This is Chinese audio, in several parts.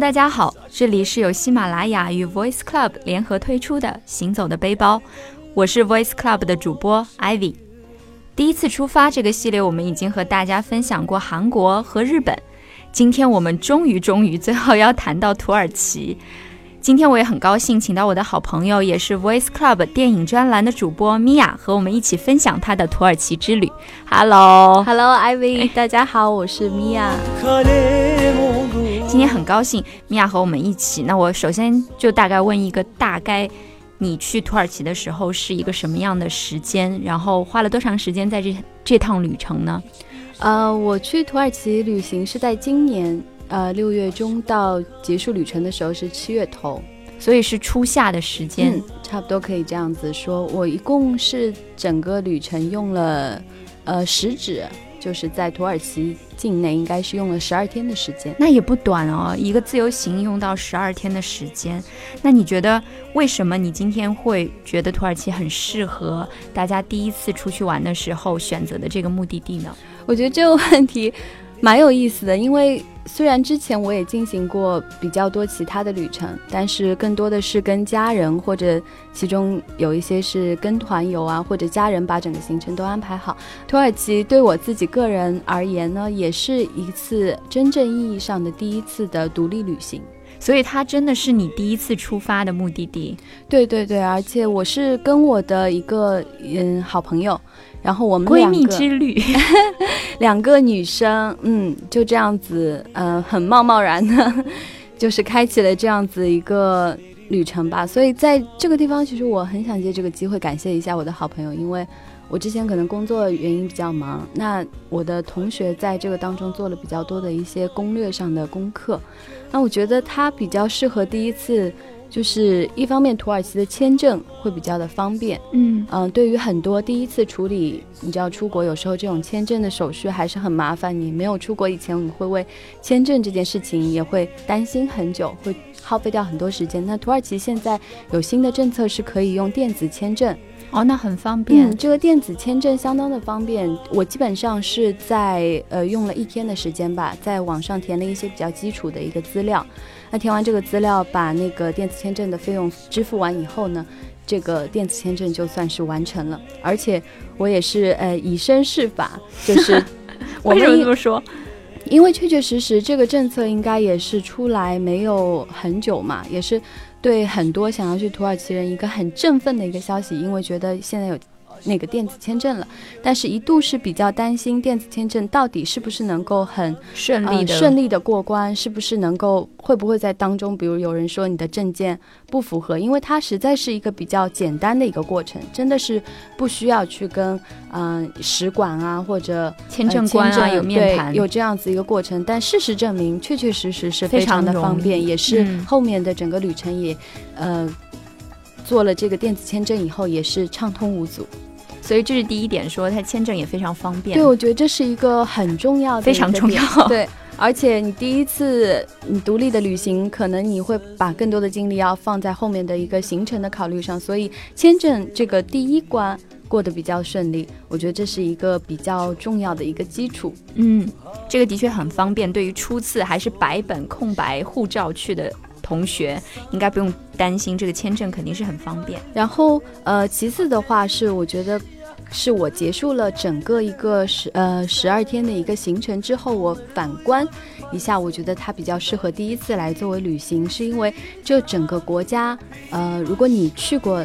Hello，大家好，这里是由喜马拉雅与 Voice Club 联合推出的《行走的背包》，我是 Voice Club 的主播 Ivy。第一次出发这个系列，我们已经和大家分享过韩国和日本，今天我们终于终于最后要谈到土耳其。今天我也很高兴，请到我的好朋友，也是 Voice Club 电影专栏的主播 Mia，和我们一起分享她的土耳其之旅。Hello，Hello，Ivy，大家好，我是米娅。今天很高兴米娅和我们一起。那我首先就大概问一个，大概你去土耳其的时候是一个什么样的时间？然后花了多长时间在这这趟旅程呢？呃，我去土耳其旅行是在今年。呃，六月中到结束旅程的时候是七月头，所以是初夏的时间，差不多可以这样子说。我一共是整个旅程用了，呃，十指就是在土耳其境内应该是用了十二天的时间，那也不短哦。一个自由行用到十二天的时间，那你觉得为什么你今天会觉得土耳其很适合大家第一次出去玩的时候选择的这个目的地呢？我觉得这个问题蛮有意思的，因为。虽然之前我也进行过比较多其他的旅程，但是更多的是跟家人，或者其中有一些是跟团游啊，或者家人把整个行程都安排好。土耳其对我自己个人而言呢，也是一次真正意义上的第一次的独立旅行。所以它真的是你第一次出发的目的地，对对对，而且我是跟我的一个嗯好朋友，然后我们闺蜜之旅，两个女生，嗯，就这样子，嗯，很贸贸然的，就是开启了这样子一个旅程吧。所以在这个地方，其实我很想借这个机会感谢一下我的好朋友，因为。我之前可能工作原因比较忙，那我的同学在这个当中做了比较多的一些攻略上的功课，那我觉得它比较适合第一次，就是一方面土耳其的签证会比较的方便，嗯嗯，对于很多第一次处理，你知道出国有时候这种签证的手续还是很麻烦，你没有出国以前，你会为签证这件事情也会担心很久，会耗费掉很多时间。那土耳其现在有新的政策是可以用电子签证。哦，那很方便。这个电子签证相当的方便，我基本上是在呃用了一天的时间吧，在网上填了一些比较基础的一个资料。那填完这个资料，把那个电子签证的费用支付完以后呢，这个电子签证就算是完成了。而且我也是呃以身试法，就是 为什么这么说？因为确确实实这个政策应该也是出来没有很久嘛，也是。对很多想要去土耳其人一个很振奋的一个消息，因为觉得现在有。那个电子签证了，但是一度是比较担心电子签证到底是不是能够很顺利的顺利的过关，是不是能够会不会在当中，比如有人说你的证件不符合，因为它实在是一个比较简单的一个过程，真的是不需要去跟嗯使馆啊或者签证官啊有面谈，有这样子一个过程。但事实证明，确确实实是非常的方便，也是后面的整个旅程也呃做了这个电子签证以后也是畅通无阻。所以这是第一点，说它签证也非常方便。对，我觉得这是一个很重要的，非常重要。对，而且你第一次你独立的旅行，可能你会把更多的精力要放在后面的一个行程的考虑上，所以签证这个第一关过得比较顺利，我觉得这是一个比较重要的一个基础。嗯，这个的确很方便，对于初次还是白本空白护照去的。同学应该不用担心，这个签证肯定是很方便。然后，呃，其次的话是，我觉得是我结束了整个一个十呃十二天的一个行程之后，我反观一下，我觉得它比较适合第一次来作为旅行，是因为这整个国家，呃，如果你去过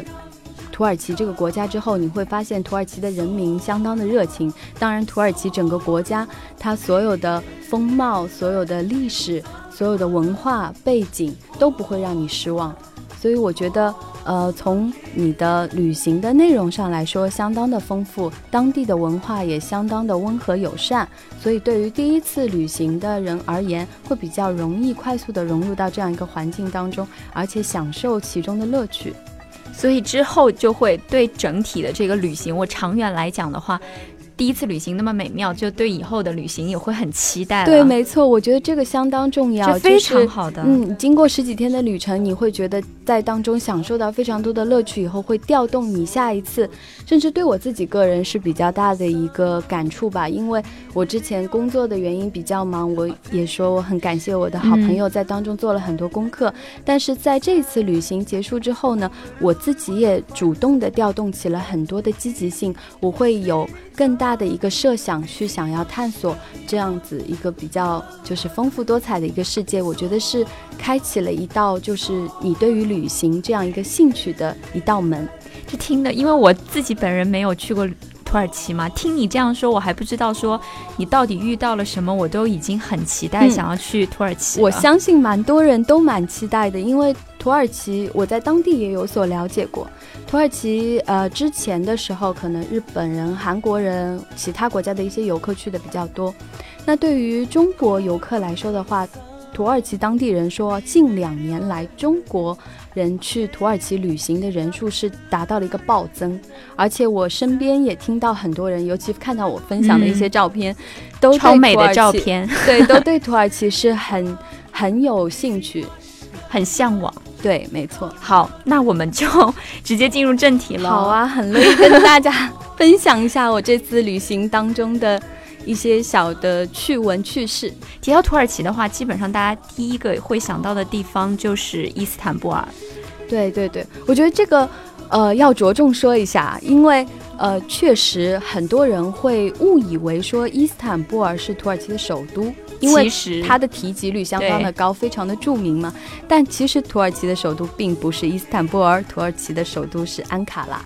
土耳其这个国家之后，你会发现土耳其的人民相当的热情。当然，土耳其整个国家它所有的风貌、所有的历史。所有的文化背景都不会让你失望，所以我觉得，呃，从你的旅行的内容上来说，相当的丰富，当地的文化也相当的温和友善，所以对于第一次旅行的人而言，会比较容易快速的融入到这样一个环境当中，而且享受其中的乐趣，所以之后就会对整体的这个旅行，我长远来讲的话。第一次旅行那么美妙，就对以后的旅行也会很期待。对，没错，我觉得这个相当重要，非常好的。嗯，经过十几天的旅程，你会觉得在当中享受到非常多的乐趣，以后会调动你下一次，甚至对我自己个人是比较大的一个感触吧。因为我之前工作的原因比较忙，我也说我很感谢我的好朋友在当中做了很多功课。但是在这次旅行结束之后呢，我自己也主动的调动起了很多的积极性，我会有。更大的一个设想去想要探索这样子一个比较就是丰富多彩的一个世界，我觉得是开启了一道就是你对于旅行这样一个兴趣的一道门。这听的，因为我自己本人没有去过土耳其嘛，听你这样说，我还不知道说你到底遇到了什么，我都已经很期待想要去土耳其。我相信蛮多人都蛮期待的，因为土耳其我在当地也有所了解过。土耳其，呃，之前的时候，可能日本人、韩国人、其他国家的一些游客去的比较多。那对于中国游客来说的话，土耳其当地人说，近两年来中国人去土耳其旅行的人数是达到了一个暴增。而且我身边也听到很多人，尤其看到我分享的一些照片，都超美的照片，对，都对土耳其是很 很有兴趣，很向往。对，没错。好，那我们就直接进入正题了。好啊，很乐意跟大家 分享一下我这次旅行当中的一些小的趣闻趣事。提到土耳其的话，基本上大家第一个会想到的地方就是伊斯坦布尔。对对对，我觉得这个呃要着重说一下，因为呃确实很多人会误以为说伊斯坦布尔是土耳其的首都。因为它的提及率相当的高，非常的著名嘛。但其实土耳其的首都并不是伊斯坦布尔，土耳其的首都是安卡拉。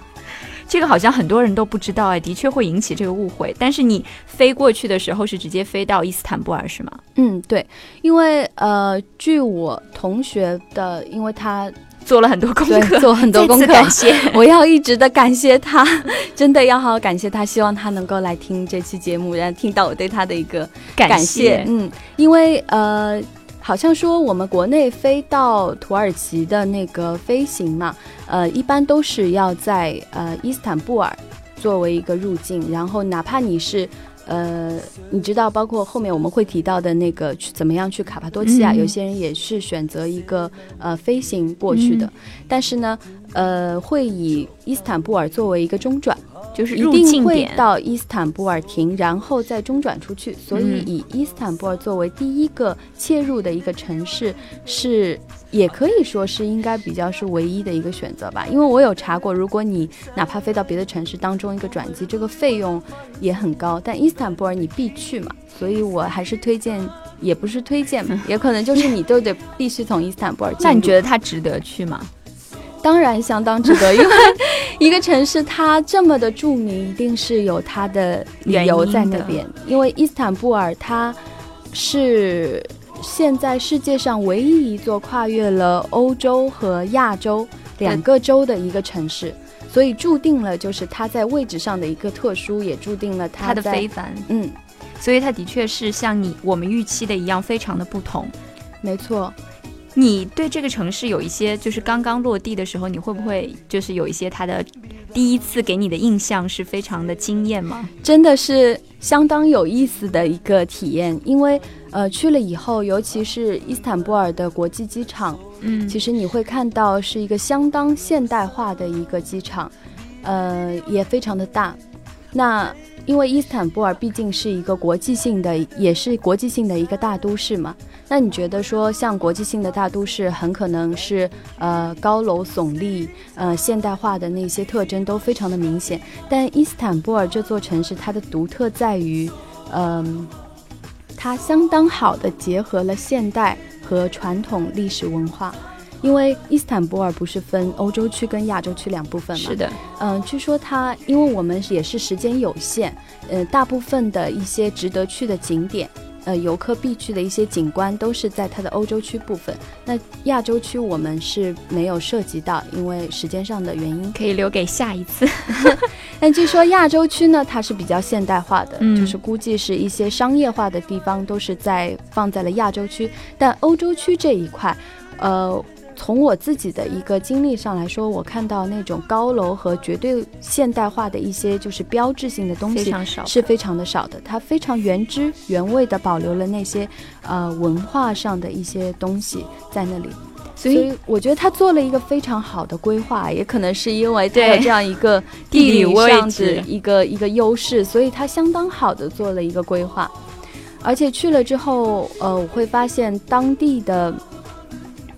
这个好像很多人都不知道哎，的确会引起这个误会。但是你飞过去的时候是直接飞到伊斯坦布尔是吗？嗯，对，因为呃，据我同学的，因为他。做了很多功课，做很多功课，感谢！我要一直的感谢他，真的要好好感谢他。希望他能够来听这期节目，然后听到我对他的一个感谢。嗯，因为呃，好像说我们国内飞到土耳其的那个飞行嘛，呃，一般都是要在呃伊斯坦布尔作为一个入境，然后哪怕你是。呃，你知道，包括后面我们会提到的那个去怎么样去卡帕多奇亚，有些人也是选择一个呃飞行过去的，但是呢，呃，会以伊斯坦布尔作为一个中转。就是一定会到伊斯坦布尔停，然后再中转出去。所以以伊斯坦布尔作为第一个切入的一个城市，是也可以说是应该比较是唯一的一个选择吧。因为我有查过，如果你哪怕飞到别的城市当中一个转机，这个费用也很高。但伊斯坦布尔你必去嘛，所以我还是推荐，也不是推荐，也可能就是你都得必须从伊斯坦布尔。那你觉得它值得去吗？当然相当值得，因为 一个城市它这么的著名，一定是有它的理由在那边。因为伊斯坦布尔它是现在世界上唯一一座跨越了欧洲和亚洲两个洲的一个城市，所以注定了就是它在位置上的一个特殊，也注定了它的非凡。嗯，所以它的确是像你我们预期的一样，非常的不同。没错。你对这个城市有一些，就是刚刚落地的时候，你会不会就是有一些它的第一次给你的印象是非常的惊艳吗？真的是相当有意思的一个体验，因为呃去了以后，尤其是伊斯坦布尔的国际机场，嗯，其实你会看到是一个相当现代化的一个机场，呃也非常的大，那。因为伊斯坦布尔毕竟是一个国际性的，也是国际性的一个大都市嘛。那你觉得说，像国际性的大都市，很可能是呃高楼耸立，呃现代化的那些特征都非常的明显。但伊斯坦布尔这座城市，它的独特在于，嗯，它相当好的结合了现代和传统历史文化。因为伊斯坦布尔不是分欧洲区跟亚洲区两部分吗？是的，嗯，据说它，因为我们也是时间有限，呃，大部分的一些值得去的景点，呃，游客必去的一些景观都是在它的欧洲区部分。那亚洲区我们是没有涉及到，因为时间上的原因，可以留给下一次。但据说亚洲区呢，它是比较现代化的，就是估计是一些商业化的地方都是在放在了亚洲区，但欧洲区这一块，呃。从我自己的一个经历上来说，我看到那种高楼和绝对现代化的一些就是标志性的东西是非常的少的，它非常原汁原味的保留了那些呃文化上的一些东西在那里。所以我觉得他做了一个非常好的规划，也可能是因为他有这样一个地理位置一个一个优势，所以他相当好的做了一个规划。而且去了之后，呃，我会发现当地的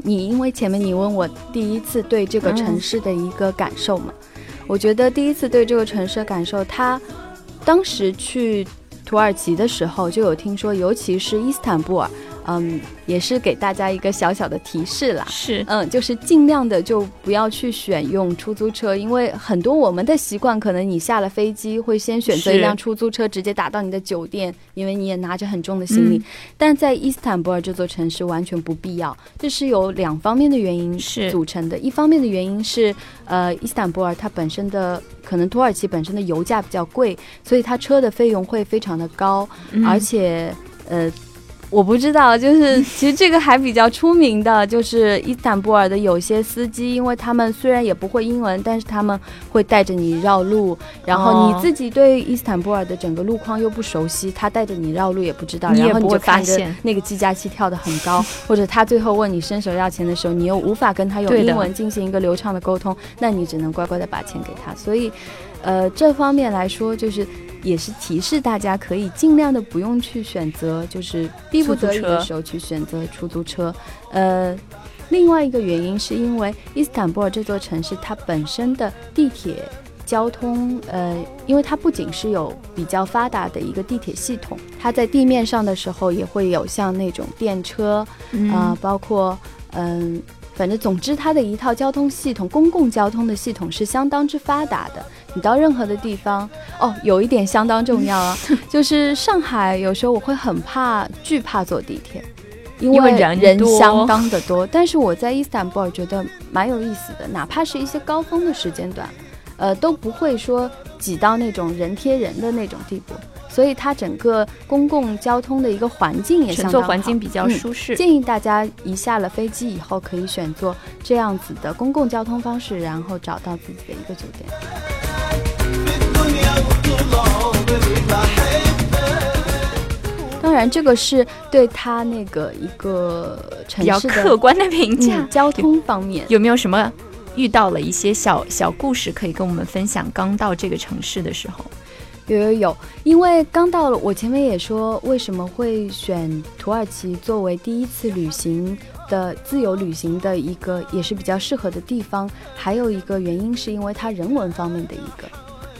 你，因为前面你问我第一次对这个城市的一个感受嘛，我觉得第一次对这个城市的感受，他当时去土耳其的时候就有听说，尤其是伊斯坦布尔。嗯，也是给大家一个小小的提示啦。是，嗯，就是尽量的就不要去选用出租车，因为很多我们的习惯，可能你下了飞机会先选择一辆出租车，直接打到你的酒店，因为你也拿着很重的行李。但在伊斯坦布尔这座城市完全不必要，这是有两方面的原因是组成的。一方面的原因是，呃，伊斯坦布尔它本身的可能土耳其本身的油价比较贵，所以它车的费用会非常的高，而且，呃。我不知道，就是 其实这个还比较出名的，就是伊斯坦布尔的有些司机，因为他们虽然也不会英文，但是他们会带着你绕路，然后你自己对伊斯坦布尔的整个路况又不熟悉，他带着你绕路也不知道，然后你就发现那个计价器跳得很高，或者他最后问你伸手要钱的时候，你又无法跟他用英文进行一个流畅的沟通，那你只能乖乖的把钱给他。所以，呃，这方面来说就是。也是提示大家可以尽量的不用去选择，就是逼不得已的时候去选择出租车。呃，另外一个原因是因为伊斯坦布尔这座城市它本身的地铁交通，呃，因为它不仅是有比较发达的一个地铁系统，它在地面上的时候也会有像那种电车啊，包括嗯。反正总之，它的一套交通系统，公共交通的系统是相当之发达的。你到任何的地方，哦，有一点相当重要啊，就是上海有时候我会很怕、惧怕坐地铁，因为人相当的多。但是我在伊斯坦布尔觉得蛮有意思的，哪怕是一些高峰的时间段，呃，都不会说挤到那种人贴人的那种地步。所以它整个公共交通的一个环境也相当好，环境比较舒适。建议大家一下了飞机以后，可以选择这样子的公共交通方式，然后找到自己的一个酒店。当然，这个是对他那个一个城市的客观的评价。交通方面有没有什么遇到了一些小小故事可以跟我们分享？刚到这个城市的时候。有有有，因为刚到了，我前面也说为什么会选土耳其作为第一次旅行的自由旅行的一个，也是比较适合的地方。还有一个原因是因为它人文方面的一个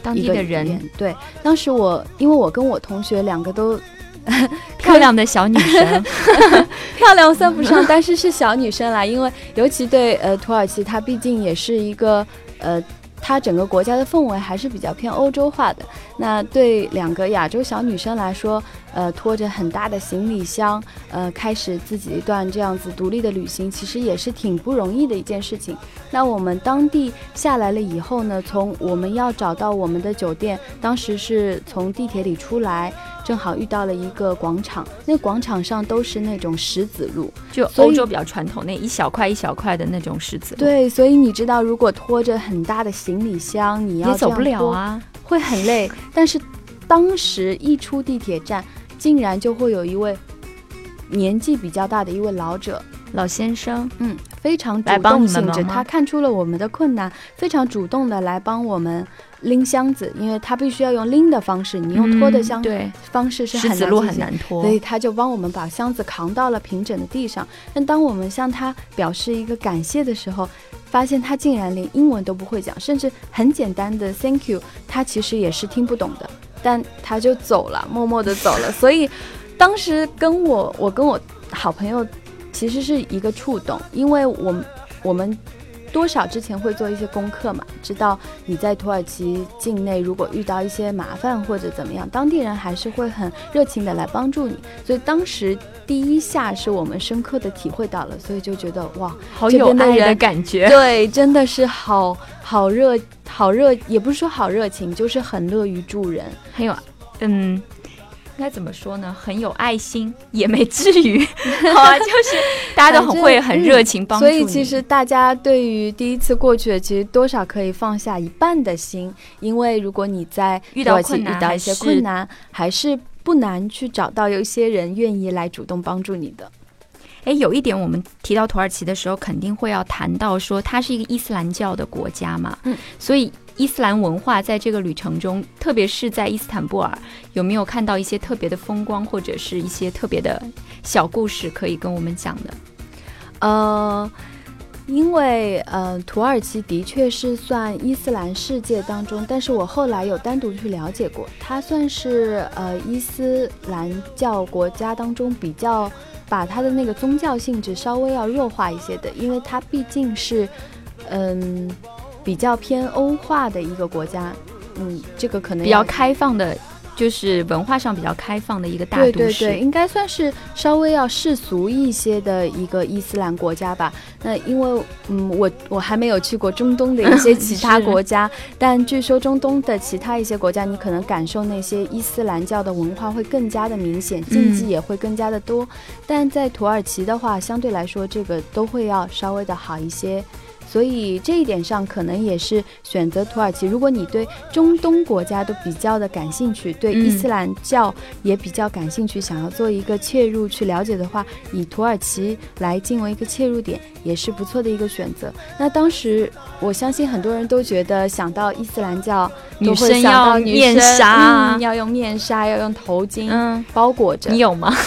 当地的人。对，当时我因为我跟我同学两个都 漂亮的小女生，漂亮算不上，但是是小女生啦。因为尤其对呃土耳其，它毕竟也是一个呃。它整个国家的氛围还是比较偏欧洲化的。那对两个亚洲小女生来说，呃，拖着很大的行李箱，呃，开始自己一段这样子独立的旅行，其实也是挺不容易的一件事情。那我们当地下来了以后呢，从我们要找到我们的酒店，当时是从地铁里出来。正好遇到了一个广场，那广场上都是那种石子路，就欧洲比较传统那一小块一小块的那种石子路。对，所以你知道，如果拖着很大的行李箱，你要也走不了啊，会很累。但是当时一出地铁站，竟然就会有一位年纪比较大的一位老者。老先生，嗯，非常主动性质，他看出了我们的困难，非常主动的来帮我们拎箱子，因为他必须要用拎的方式，你用拖的箱对方式是很难很难拖，所以他就帮我们把箱子扛到了平整的地上。但当我们向他表示一个感谢的时候，发现他竟然连英文都不会讲，甚至很简单的 Thank you，他其实也是听不懂的，但他就走了，默默的走了。所以当时跟我，我跟我好朋友。其实是一个触动，因为我我们多少之前会做一些功课嘛，知道你在土耳其境内如果遇到一些麻烦或者怎么样，当地人还是会很热情的来帮助你。所以当时第一下是我们深刻的体会到了，所以就觉得哇，好有爱的感觉。对，真的是好好热好热，也不是说好热情，就是很乐于助人，很有嗯。应该怎么说呢？很有爱心，也没至于，好 啊，就是大家都很会很热情帮助所以其实大家对于第一次过去的，其实多少可以放下一半的心，因为如果你在遇到困难，遇到一些困难，还是不难去找到有一些人愿意来主动帮助你的。哎，有一点，我们提到土耳其的时候，肯定会要谈到说，它是一个伊斯兰教的国家嘛。嗯，所以伊斯兰文化在这个旅程中，特别是在伊斯坦布尔，有没有看到一些特别的风光，或者是一些特别的小故事可以跟我们讲的？呃，因为呃，土耳其的确是算伊斯兰世界当中，但是我后来有单独去了解过，它算是呃伊斯兰教国家当中比较。把它的那个宗教性质稍微要弱化一些的，因为它毕竟是，嗯，比较偏欧化的一个国家，嗯，这个可能比较开放的。就是文化上比较开放的一个大都市，对对对，应该算是稍微要世俗一些的一个伊斯兰国家吧。那因为，嗯，我我还没有去过中东的一些其他国家，但据说中东的其他一些国家，你可能感受那些伊斯兰教的文化会更加的明显，禁忌也会更加的多。但在土耳其的话，相对来说，这个都会要稍微的好一些。所以这一点上，可能也是选择土耳其。如果你对中东国家都比较的感兴趣，对伊斯兰教也比较感兴趣，想要做一个切入去了解的话，以土耳其来进为一个切入点，也是不错的一个选择。那当时我相信很多人都觉得想到伊斯兰教，女生要面纱，要用面纱，要用头巾包裹着。你有吗？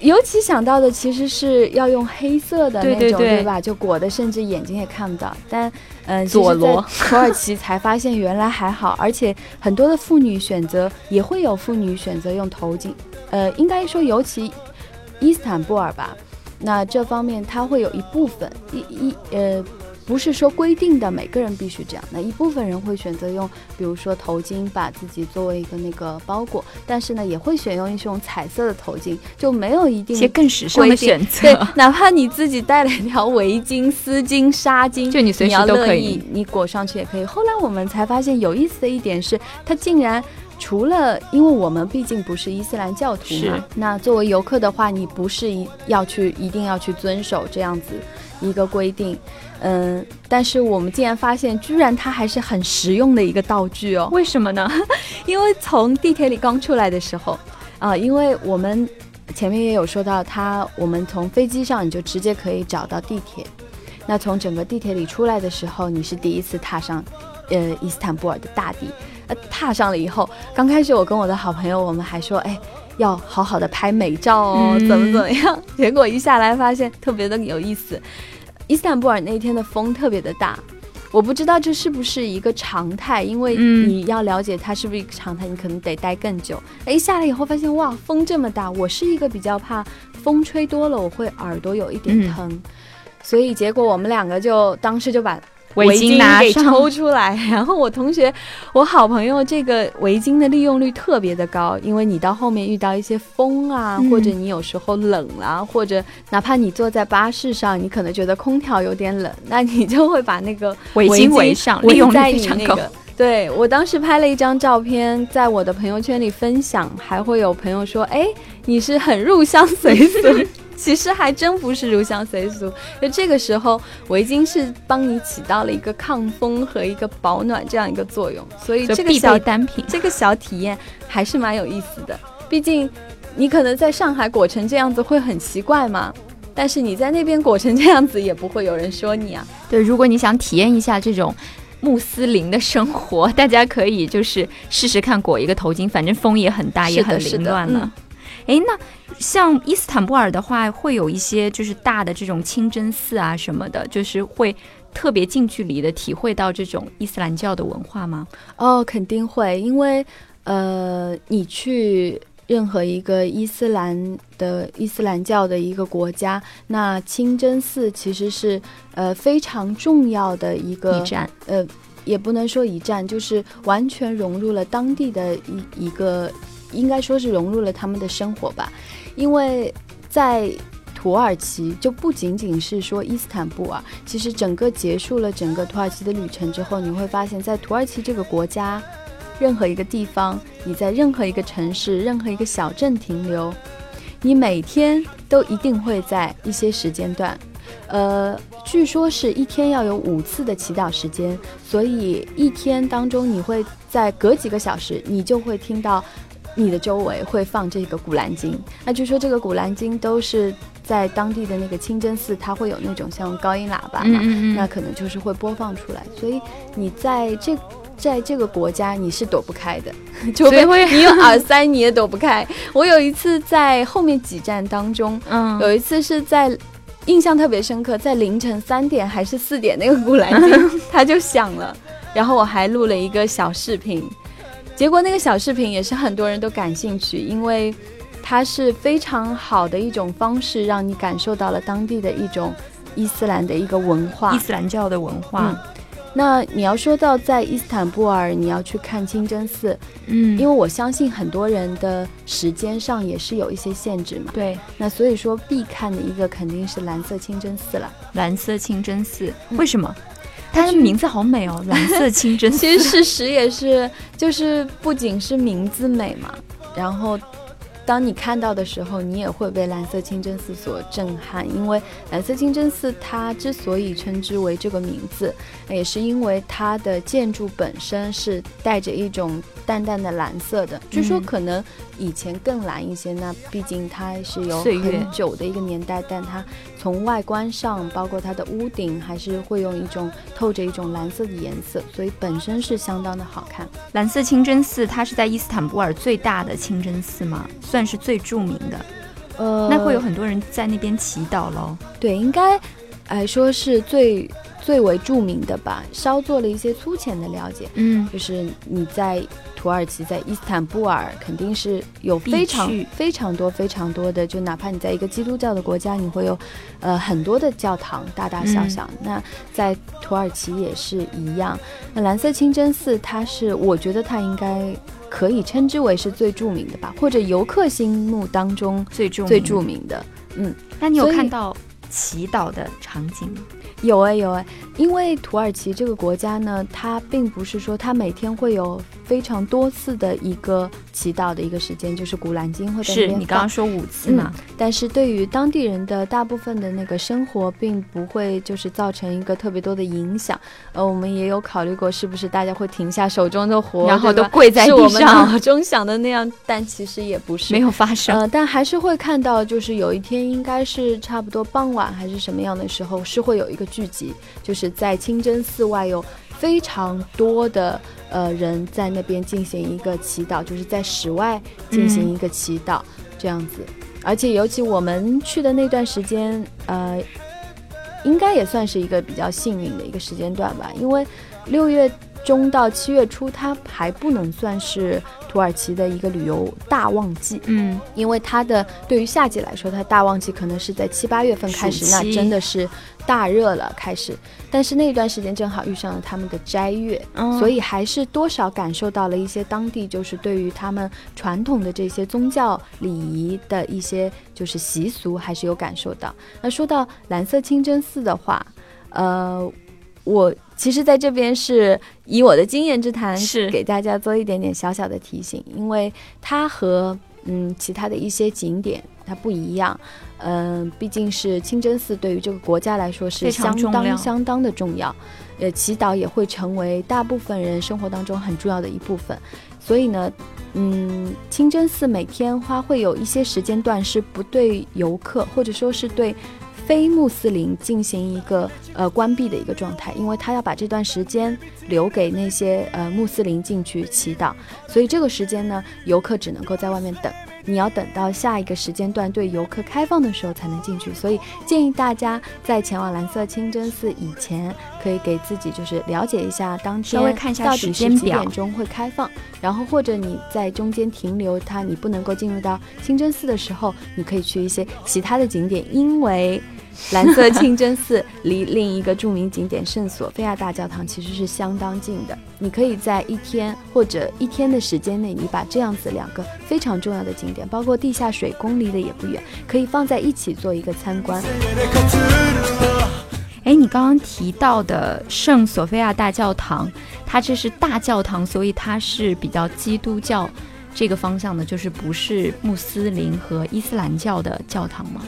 尤其想到的其实是要用黑色的那种，对吧？就裹的，甚至眼睛也看不到。但，嗯，佐罗土耳其才发现原来还好，而且很多的妇女选择也会有妇女选择用头巾。呃，应该说尤其伊斯坦布尔吧，那这方面它会有一部分一一呃。不是说规定的每个人必须这样，那一部分人会选择用，比如说头巾把自己作为一个那个包裹，但是呢，也会选用一种彩色的头巾，就没有一定一些更时尚的选择。对，哪怕你自己带了一条围巾、丝巾、纱巾，就你随时都可以，你裹上去也可以。后来我们才发现有意思的一点是，它竟然除了，因为我们毕竟不是伊斯兰教徒嘛，那作为游客的话，你不是一要去一定要去遵守这样子一个规定。嗯，但是我们竟然发现，居然它还是很实用的一个道具哦。为什么呢？因为从地铁里刚出来的时候，啊，因为我们前面也有说到，它我们从飞机上你就直接可以找到地铁。那从整个地铁里出来的时候，你是第一次踏上，呃，伊斯坦布尔的大地。呃，踏上了以后，刚开始我跟我的好朋友，我们还说，哎，要好好的拍美照哦，怎么怎么样？结果一下来发现特别的有意思。伊斯坦布尔那天的风特别的大，我不知道这是不是一个常态，因为你要了解它是不是一个常态，你可能得待更久。哎，下来以后发现哇，风这么大，我是一个比较怕风吹多了，我会耳朵有一点疼，所以结果我们两个就当时就把。围巾拿给抽出来，然后我同学，我好朋友这个围巾的利用率特别的高，因为你到后面遇到一些风啊，或者你有时候冷了，或者哪怕你坐在巴士上，你可能觉得空调有点冷，那你就会把那个围巾围上，利用率非常高。对我当时拍了一张照片，在我的朋友圈里分享，还会有朋友说：“哎，你是很入乡随俗。” 其实还真不是入乡随俗，就这个时候围巾是帮你起到了一个抗风和一个保暖这样一个作用，所以这个小单品，这个小体验还是蛮有意思的。毕竟你可能在上海裹成这样子会很奇怪嘛，但是你在那边裹成这样子也不会有人说你啊。对，如果你想体验一下这种穆斯林的生活，大家可以就是试试看裹一个头巾，反正风也很大，也很凌乱了。哎，那像伊斯坦布尔的话，会有一些就是大的这种清真寺啊什么的，就是会特别近距离的体会到这种伊斯兰教的文化吗？哦，肯定会，因为呃，你去任何一个伊斯兰的伊斯兰教的一个国家，那清真寺其实是呃非常重要的一个驿站，呃，也不能说驿站，就是完全融入了当地的一一个。应该说是融入了他们的生活吧，因为在土耳其就不仅仅是说伊斯坦布尔，其实整个结束了整个土耳其的旅程之后，你会发现在土耳其这个国家，任何一个地方，你在任何一个城市、任何一个小镇停留，你每天都一定会在一些时间段，呃，据说是一天要有五次的祈祷时间，所以一天当中你会在隔几个小时，你就会听到你的周围会放这个《古兰经》。那据说这个《古兰经》都是在当地的那个清真寺，它会有那种像高音喇叭嘛，那可能就是会播放出来，所以你在这。在这个国家你是躲不开的，除非 你有耳塞你也躲不开。我有一次在后面几站当中，嗯，有一次是在印象特别深刻，在凌晨三点还是四点，那个古兰经 它就响了，然后我还录了一个小视频，结果那个小视频也是很多人都感兴趣，因为它是非常好的一种方式，让你感受到了当地的一种伊斯兰的一个文化，伊斯兰教的文化。那你要说到在伊斯坦布尔，你要去看清真寺，嗯，因为我相信很多人的时间上也是有一些限制嘛。对，那所以说必看的一个肯定是蓝色清真寺了。蓝色清真寺为什么？它的名字好美哦，蓝色清真寺。其实事实也是，就是不仅是名字美嘛，然后。当你看到的时候，你也会被蓝色清真寺所震撼，因为蓝色清真寺它之所以称之为这个名字，也是因为它的建筑本身是带着一种淡淡的蓝色的。据说可能以前更蓝一些，那毕竟它是有很久的一个年代，但它从外观上，包括它的屋顶，还是会用一种透着一种蓝色的颜色，所以本身是相当的好看。蓝色清真寺它是在伊斯坦布尔最大的清真寺吗？算。算是最著名的，呃，那会有很多人在那边祈祷喽。对，应该来说是最最为著名的吧。稍做了一些粗浅的了解，嗯，就是你在土耳其，在伊斯坦布尔，肯定是有非常非常多非常多的，就哪怕你在一个基督教的国家，你会有呃很多的教堂，大大小小。那在土耳其也是一样。那蓝色清真寺，它是我觉得它应该。可以称之为是最著名的吧，或者游客心目当中最著最著名的。嗯，那你有看到祈祷的场景吗？有哎有哎，因为土耳其这个国家呢，它并不是说它每天会有非常多次的一个祈祷的一个时间，就是古兰经会在是你刚刚说五次嘛？但是对于当地人的大部分的那个生活，并不会就是造成一个特别多的影响。呃，我们也有考虑过，是不是大家会停下手中的活，然后都跪在地上，是我们脑中想的那样，但其实也不是没有发生。呃，但还是会看到，就是有一天应该是差不多傍晚还是什么样的时候，是会有一个。聚集就是在清真寺外有非常多的呃人在那边进行一个祈祷，就是在室外进行一个祈祷这样子。而且尤其我们去的那段时间，呃，应该也算是一个比较幸运的一个时间段吧，因为六月中到七月初，它还不能算是。土耳其的一个旅游大旺季，嗯，因为它的对于夏季来说，它大旺季可能是在七八月份开始，那真的是大热了开始。但是那段时间正好遇上了他们的斋月，所以还是多少感受到了一些当地就是对于他们传统的这些宗教礼仪的一些就是习俗，还是有感受到。那说到蓝色清真寺的话，呃，我。其实，在这边是以我的经验之谈，是给大家做一点点小小的提醒，因为它和嗯其他的一些景点它不一样，嗯，毕竟是清真寺对于这个国家来说是相当相当的重要，呃，祈祷也会成为大部分人生活当中很重要的一部分，所以呢，嗯，清真寺每天花会有一些时间段是不对游客或者说是对。非穆斯林进行一个呃关闭的一个状态，因为他要把这段时间留给那些呃穆斯林进去祈祷，所以这个时间呢，游客只能够在外面等。你要等到下一个时间段对游客开放的时候才能进去，所以建议大家在前往蓝色清真寺以前，可以给自己就是了解一下当天到底是几点钟会开放，然后或者你在中间停留，它你不能够进入到清真寺的时候，你可以去一些其他的景点，因为。蓝色清真寺离另一个著名景点圣索菲亚大教堂其实是相当近的，你可以在一天或者一天的时间内，你把这样子两个非常重要的景点，包括地下水宫离的也不远，可以放在一起做一个参观。哎，你刚刚提到的圣索菲亚大教堂，它这是大教堂，所以它是比较基督教这个方向的，就是不是穆斯林和伊斯兰教的教堂吗？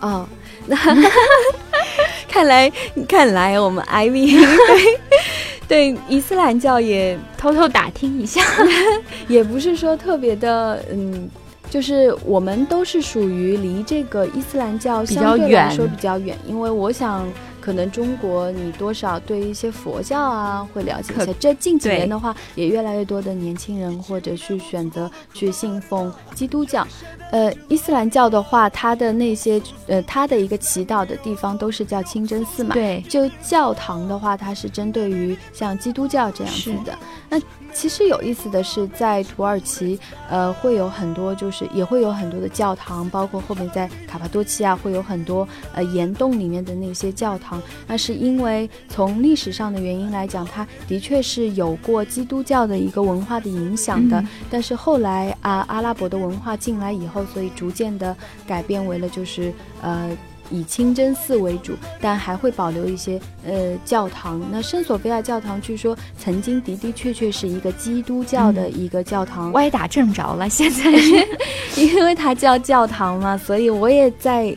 哦，那 看来看来我们 IV 对 对伊斯兰教也偷偷打听一下，也不是说特别的，嗯。就是我们都是属于离这个伊斯兰教相对来说比较远，因为我想。可能中国你多少对一些佛教啊会了解一下。这近几年的话，也越来越多的年轻人或者去选择去信奉基督教。呃，伊斯兰教的话，它的那些呃，它的一个祈祷的地方都是叫清真寺嘛。对。就教堂的话，它是针对于像基督教这样子的。那其实有意思的是，在土耳其，呃，会有很多就是也会有很多的教堂，包括后面在卡帕多奇亚会有很多呃岩洞里面的那些教堂。那是因为从历史上的原因来讲，它的确是有过基督教的一个文化的影响的。但是后来啊，阿拉伯的文化进来以后，所以逐渐的改变为了就是呃以清真寺为主，但还会保留一些呃教堂。那圣索菲亚教堂据说曾经的的确确是一个基督教的一个教堂，歪打正着了。现在 因为它叫教堂嘛，所以我也在。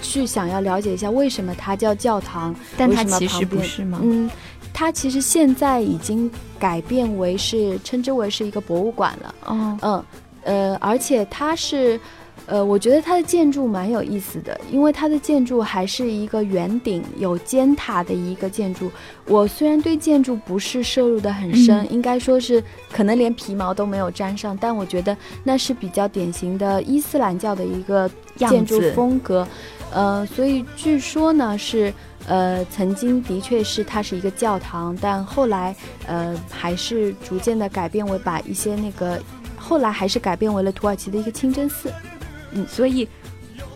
去想要了解一下为什么它叫教堂，但它其实不是吗？嗯，它其实现在已经改变为是称之为是一个博物馆了。哦，嗯，呃，而且它是，呃，我觉得它的建筑蛮有意思的，因为它的建筑还是一个圆顶有尖塔的一个建筑。我虽然对建筑不是摄入的很深，应该说是可能连皮毛都没有沾上，但我觉得那是比较典型的伊斯兰教的一个建筑风格。呃，所以据说呢是，呃，曾经的确是它是一个教堂，但后来呃还是逐渐的改变为把一些那个，后来还是改变为了土耳其的一个清真寺。嗯，所以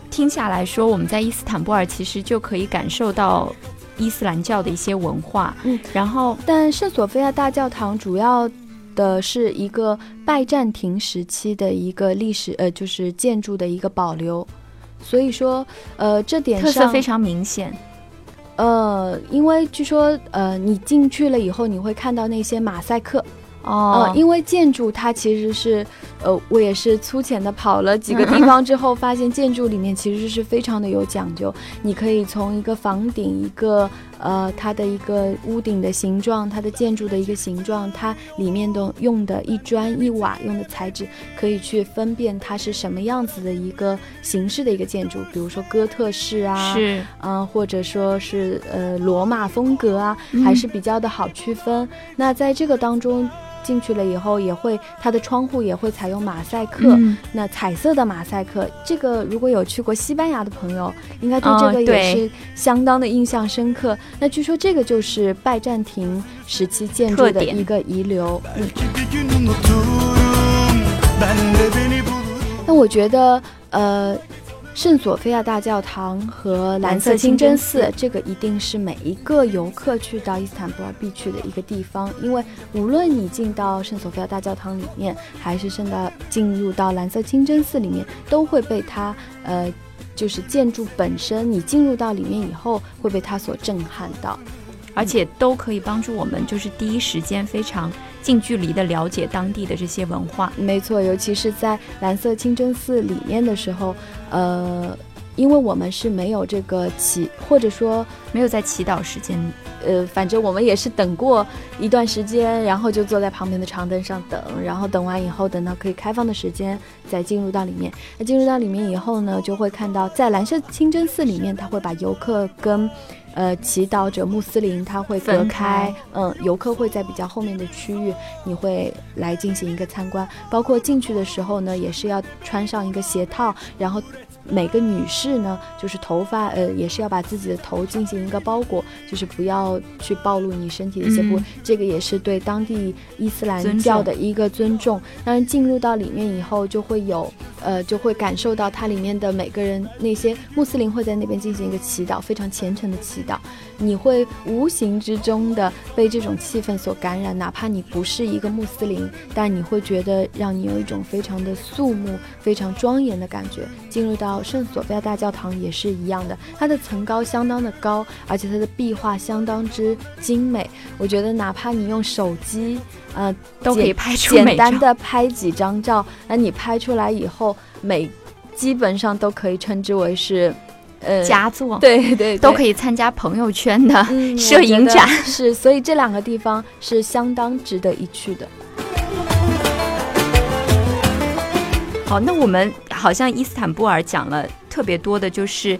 听下来说，我们在伊斯坦布尔其实就可以感受到伊斯兰教的一些文化。嗯，然后但圣索菲亚大教堂主要的是一个拜占庭时期的一个历史，呃，就是建筑的一个保留。所以说，呃，这点特色非常明显。呃，因为据说，呃，你进去了以后，你会看到那些马赛克。哦，因为建筑它其实是，呃，我也是粗浅的跑了几个地方之后，发现建筑里面其实是非常的有讲究。你可以从一个房顶，一个呃，它的一个屋顶的形状，它的建筑的一个形状，它里面的用的一砖一瓦用的材质，可以去分辨它是什么样子的一个形式的一个建筑。比如说哥特式啊，是，嗯，或者说是呃罗马风格啊，还是比较的好区分。那在这个当中。进去了以后，也会它的窗户也会采用马赛克，那彩色的马赛克。这个如果有去过西班牙的朋友，应该对这个也是相当的印象深刻。那据说这个就是拜占庭时期建筑的一个遗留。那我觉得，呃。圣索菲亚大教堂和蓝色清真寺，这个一定是每一个游客去到伊斯坦布尔必去的一个地方。因为无论你进到圣索菲亚大教堂里面，还是圣到进入到蓝色清真寺里面，都会被它，呃，就是建筑本身，你进入到里面以后，会被它所震撼到。而且都可以帮助我们，就是第一时间非常近距离的了解当地的这些文化。没错，尤其是在蓝色清真寺里面的时候，呃，因为我们是没有这个祈，或者说没有在祈祷时间，呃，反正我们也是等过一段时间，然后就坐在旁边的长凳上等，然后等完以后，等到可以开放的时间再进入到里面。那进入到里面以后呢，就会看到在蓝色清真寺里面，他会把游客跟呃，祈祷者穆斯林他会隔开，嗯，游客会在比较后面的区域，你会来进行一个参观。包括进去的时候呢，也是要穿上一个鞋套，然后每个女士呢，就是头发，呃，也是要把自己的头进行一个包裹，就是不要去暴露你身体的一些部位。这个也是对当地伊斯兰教的一个尊重。当然，进入到里面以后，就会有，呃，就会感受到它里面的每个人，那些穆斯林会在那边进行一个祈祷，非常虔诚的祈。祷，你会无形之中的被这种气氛所感染，哪怕你不是一个穆斯林，但你会觉得让你有一种非常的肃穆、非常庄严的感觉。进入到圣索菲亚大教堂也是一样的，它的层高相当的高，而且它的壁画相当之精美。我觉得哪怕你用手机，呃，都可以拍出简单的拍几张照，那你拍出来以后，美基本上都可以称之为是。呃，佳作，对对，都可以参加朋友圈的摄影展，是，所以这两个地方是相当值得一去的。好，那我们好像伊斯坦布尔讲了特别多的，就是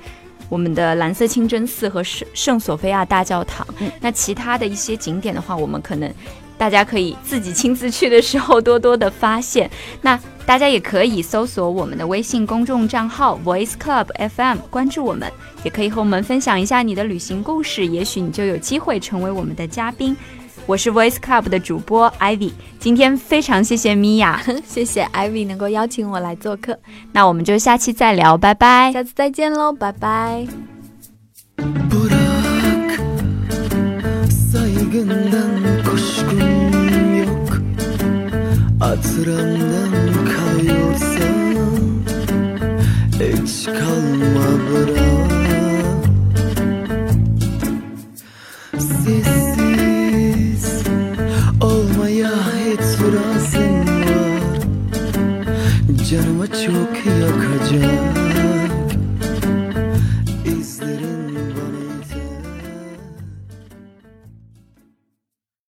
我们的蓝色清真寺和圣圣索菲亚大教堂。那其他的一些景点的话，我们可能。大家可以自己亲自去的时候多多的发现。那大家也可以搜索我们的微信公众账号 Voice Club FM，关注我们，也可以和我们分享一下你的旅行故事，也许你就有机会成为我们的嘉宾。我是 Voice Club 的主播 Ivy，今天非常谢谢米娅，谢谢 Ivy 能够邀请我来做客。那我们就下期再聊，拜拜，下次再见喽，拜拜。Hatıramdan kayıyorsan Hiç kalma bırak